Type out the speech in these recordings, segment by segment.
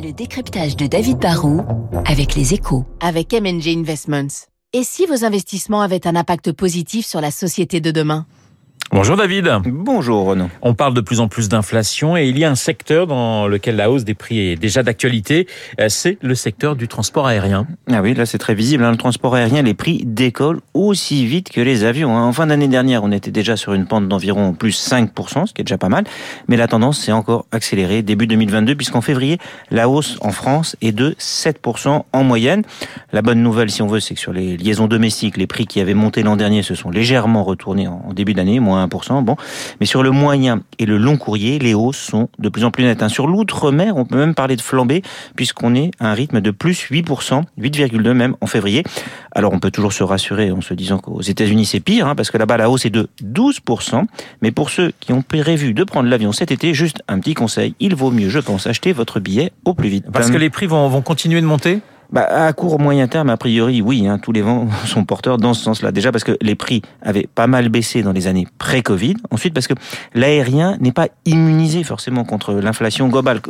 Le décryptage de David Barrault avec les échos. Avec MNG Investments. Et si vos investissements avaient un impact positif sur la société de demain? Bonjour David. Bonjour Renaud. On parle de plus en plus d'inflation et il y a un secteur dans lequel la hausse des prix est déjà d'actualité, euh, c'est le secteur du transport aérien. Ah oui, là c'est très visible, hein. le transport aérien, les prix décollent aussi vite que les avions. Hein. En fin d'année dernière, on était déjà sur une pente d'environ plus 5%, ce qui est déjà pas mal, mais la tendance s'est encore accélérée début 2022 puisqu'en février, la hausse en France est de 7% en moyenne. La bonne nouvelle, si on veut, c'est que sur les liaisons domestiques, les prix qui avaient monté l'an dernier se sont légèrement retournés en début d'année, moins Bon, mais sur le moyen et le long courrier, les hausses sont de plus en plus nettes. Hein. Sur l'outre-mer, on peut même parler de flambée puisqu'on est à un rythme de plus 8%, 8,2 même en février. Alors on peut toujours se rassurer en se disant qu'aux États-Unis c'est pire, hein, parce que là-bas la hausse est de 12%. Mais pour ceux qui ont prévu de prendre l'avion cet été, juste un petit conseil, il vaut mieux, je pense, acheter votre billet au plus vite. Parce que les prix vont, vont continuer de monter? Bah, à court moyen terme, a priori, oui, hein, tous les vents sont porteurs dans ce sens-là. Déjà parce que les prix avaient pas mal baissé dans les années pré-Covid. Ensuite parce que l'aérien n'est pas immunisé forcément contre l'inflation globale.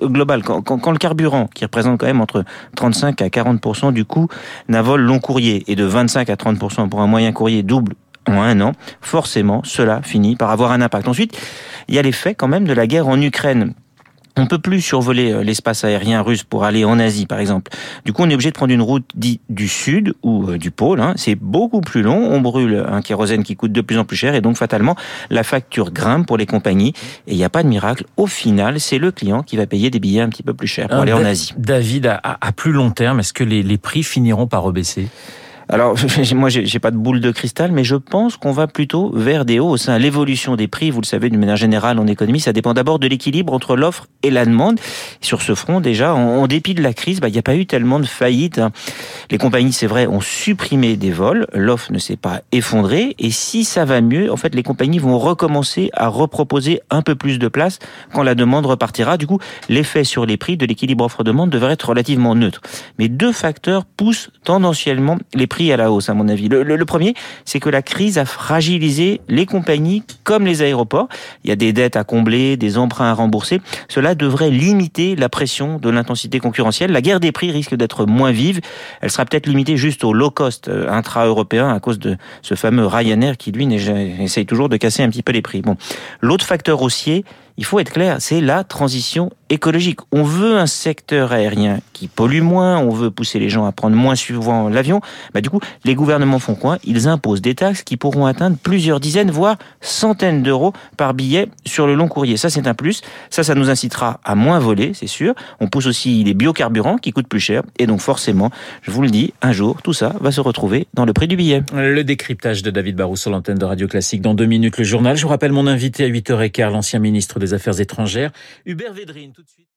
quand, quand, le carburant, qui représente quand même entre 35 à 40% du coût d'un vol long courrier et de 25 à 30 pour un moyen courrier double en un an, forcément, cela finit par avoir un impact. Ensuite, il y a l'effet quand même de la guerre en Ukraine. On peut plus survoler euh, l'espace aérien russe pour aller en Asie, par exemple. Du coup, on est obligé de prendre une route dite du sud ou euh, du pôle. Hein. C'est beaucoup plus long. On brûle un kérosène qui coûte de plus en plus cher et donc fatalement, la facture grimpe pour les compagnies. Et il n'y a pas de miracle. Au final, c'est le client qui va payer des billets un petit peu plus chers pour aller en Asie. David, à, plus long terme, est-ce que les, les prix finiront par rebaisser? Alors, moi, j'ai pas de boule de cristal, mais je pense qu'on va plutôt vers des hausses. Hein. L'évolution des prix, vous le savez, d'une manière générale en économie, ça dépend d'abord de l'équilibre entre l'offre et la demande. Sur ce front, déjà, en, dépit de la crise, bah, il n'y a pas eu tellement de faillites. Hein. Les compagnies, c'est vrai, ont supprimé des vols. L'offre ne s'est pas effondrée. Et si ça va mieux, en fait, les compagnies vont recommencer à reproposer un peu plus de places quand la demande repartira. Du coup, l'effet sur les prix de l'équilibre offre-demande devrait être relativement neutre. Mais deux facteurs poussent tendanciellement les prix à la hausse, à mon avis. Le, premier, c'est que la crise a fragilisé les compagnies comme les aéroports. Il y a des dettes à combler, des emprunts à rembourser. Cela devrait limiter la pression de l'intensité concurrentielle. La guerre des prix risque d'être moins vive. Elle sera peut-être limitée juste au low cost euh, intra-européen à cause de ce fameux Ryanair qui, lui, essaye toujours de casser un petit peu les prix. Bon. L'autre facteur haussier, il faut être clair, c'est la transition écologique. On veut un secteur aérien qui pollue moins, on veut pousser les gens à prendre moins souvent l'avion. Bah, du coup, les gouvernements font quoi? Ils imposent des taxes qui pourront atteindre plusieurs dizaines, voire centaines d'euros par billet sur le long courrier. Ça, c'est un plus. Ça, ça nous incitera à moins voler, c'est sûr. On pousse aussi les biocarburants qui coûtent plus cher. Et donc, forcément, je vous le dis, un jour, tout ça va se retrouver dans le prix du billet. Le décryptage de David Barrou sur l'antenne de Radio Classique dans deux minutes, le journal. Je vous rappelle mon invité à 8h15, l'ancien ministre des Affaires étrangères, Hubert Védrine. Tout de suite.